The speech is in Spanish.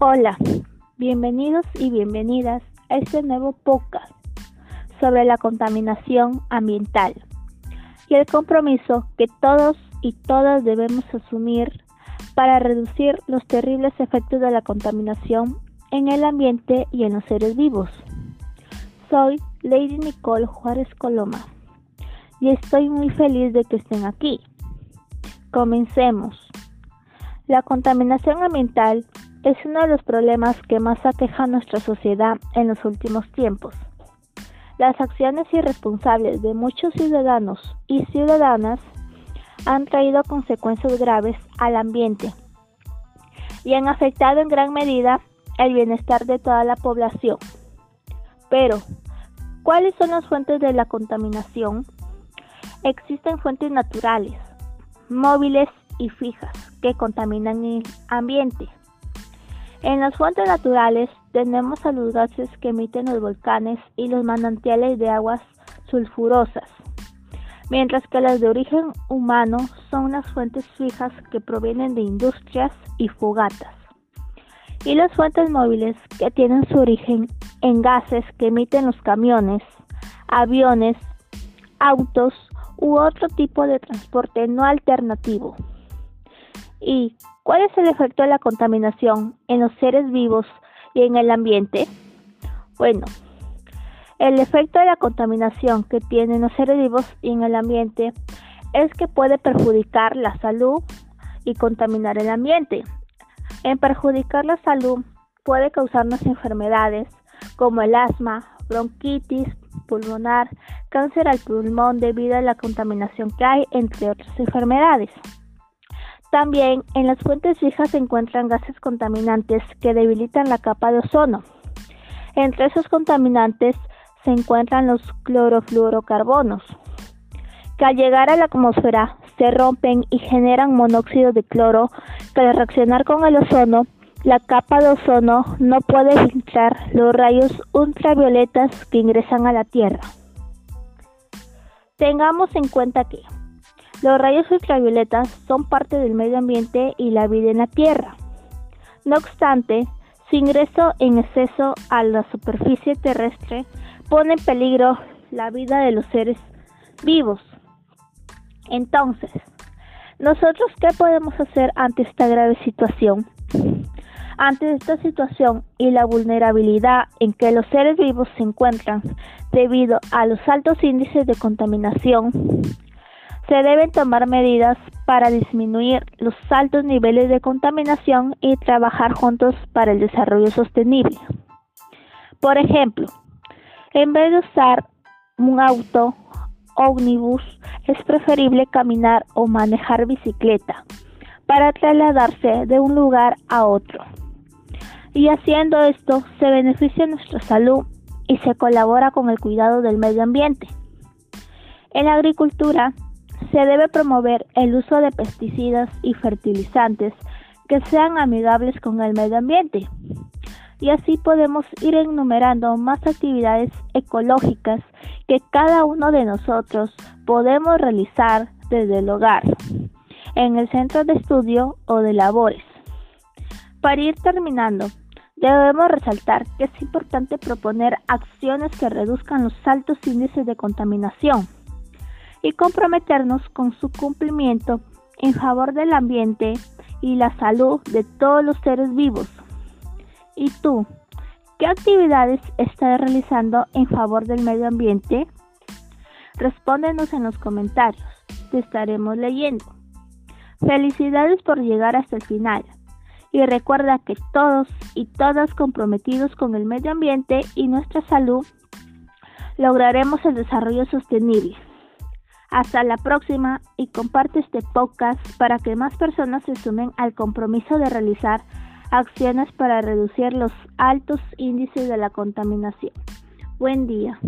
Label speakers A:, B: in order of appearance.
A: Hola, bienvenidos y bienvenidas a este nuevo podcast sobre la contaminación ambiental y el compromiso que todos y todas debemos asumir para reducir los terribles efectos de la contaminación en el ambiente y en los seres vivos. Soy Lady Nicole Juárez Coloma y estoy muy feliz de que estén aquí. Comencemos. La contaminación ambiental es uno de los problemas que más aqueja a nuestra sociedad en los últimos tiempos. Las acciones irresponsables de muchos ciudadanos y ciudadanas han traído consecuencias graves al ambiente y han afectado en gran medida el bienestar de toda la población. Pero, ¿cuáles son las fuentes de la contaminación? Existen fuentes naturales, móviles y fijas que contaminan el ambiente. En las fuentes naturales tenemos a los gases que emiten los volcanes y los manantiales de aguas sulfurosas, mientras que las de origen humano son las fuentes fijas que provienen de industrias y fogatas. Y las fuentes móviles que tienen su origen en gases que emiten los camiones, aviones, autos u otro tipo de transporte no alternativo. ¿Y cuál es el efecto de la contaminación en los seres vivos y en el ambiente? Bueno, el efecto de la contaminación que tienen los seres vivos y en el ambiente es que puede perjudicar la salud y contaminar el ambiente. En perjudicar la salud puede causarnos enfermedades como el asma, bronquitis pulmonar, cáncer al pulmón debido a la contaminación que hay, entre otras enfermedades. También en las fuentes fijas se encuentran gases contaminantes que debilitan la capa de ozono. Entre esos contaminantes se encuentran los clorofluorocarbonos, que al llegar a la atmósfera se rompen y generan monóxido de cloro que al reaccionar con el ozono, la capa de ozono no puede filtrar los rayos ultravioletas que ingresan a la Tierra. Tengamos en cuenta que los rayos ultravioletas son parte del medio ambiente y la vida en la Tierra. No obstante, su ingreso en exceso a la superficie terrestre pone en peligro la vida de los seres vivos. Entonces, ¿nosotros qué podemos hacer ante esta grave situación? Ante esta situación y la vulnerabilidad en que los seres vivos se encuentran debido a los altos índices de contaminación, se deben tomar medidas para disminuir los altos niveles de contaminación y trabajar juntos para el desarrollo sostenible. Por ejemplo, en vez de usar un auto ómnibus, es preferible caminar o manejar bicicleta para trasladarse de un lugar a otro. Y haciendo esto se beneficia nuestra salud y se colabora con el cuidado del medio ambiente. En la agricultura, se debe promover el uso de pesticidas y fertilizantes que sean amigables con el medio ambiente. Y así podemos ir enumerando más actividades ecológicas que cada uno de nosotros podemos realizar desde el hogar, en el centro de estudio o de labores. Para ir terminando, debemos resaltar que es importante proponer acciones que reduzcan los altos índices de contaminación y comprometernos con su cumplimiento en favor del ambiente y la salud de todos los seres vivos. ¿Y tú? ¿Qué actividades estás realizando en favor del medio ambiente? Respóndenos en los comentarios, te estaremos leyendo. Felicidades por llegar hasta el final y recuerda que todos y todas comprometidos con el medio ambiente y nuestra salud lograremos el desarrollo sostenible. Hasta la próxima y comparte este podcast para que más personas se sumen al compromiso de realizar acciones para reducir los altos índices de la contaminación. Buen día.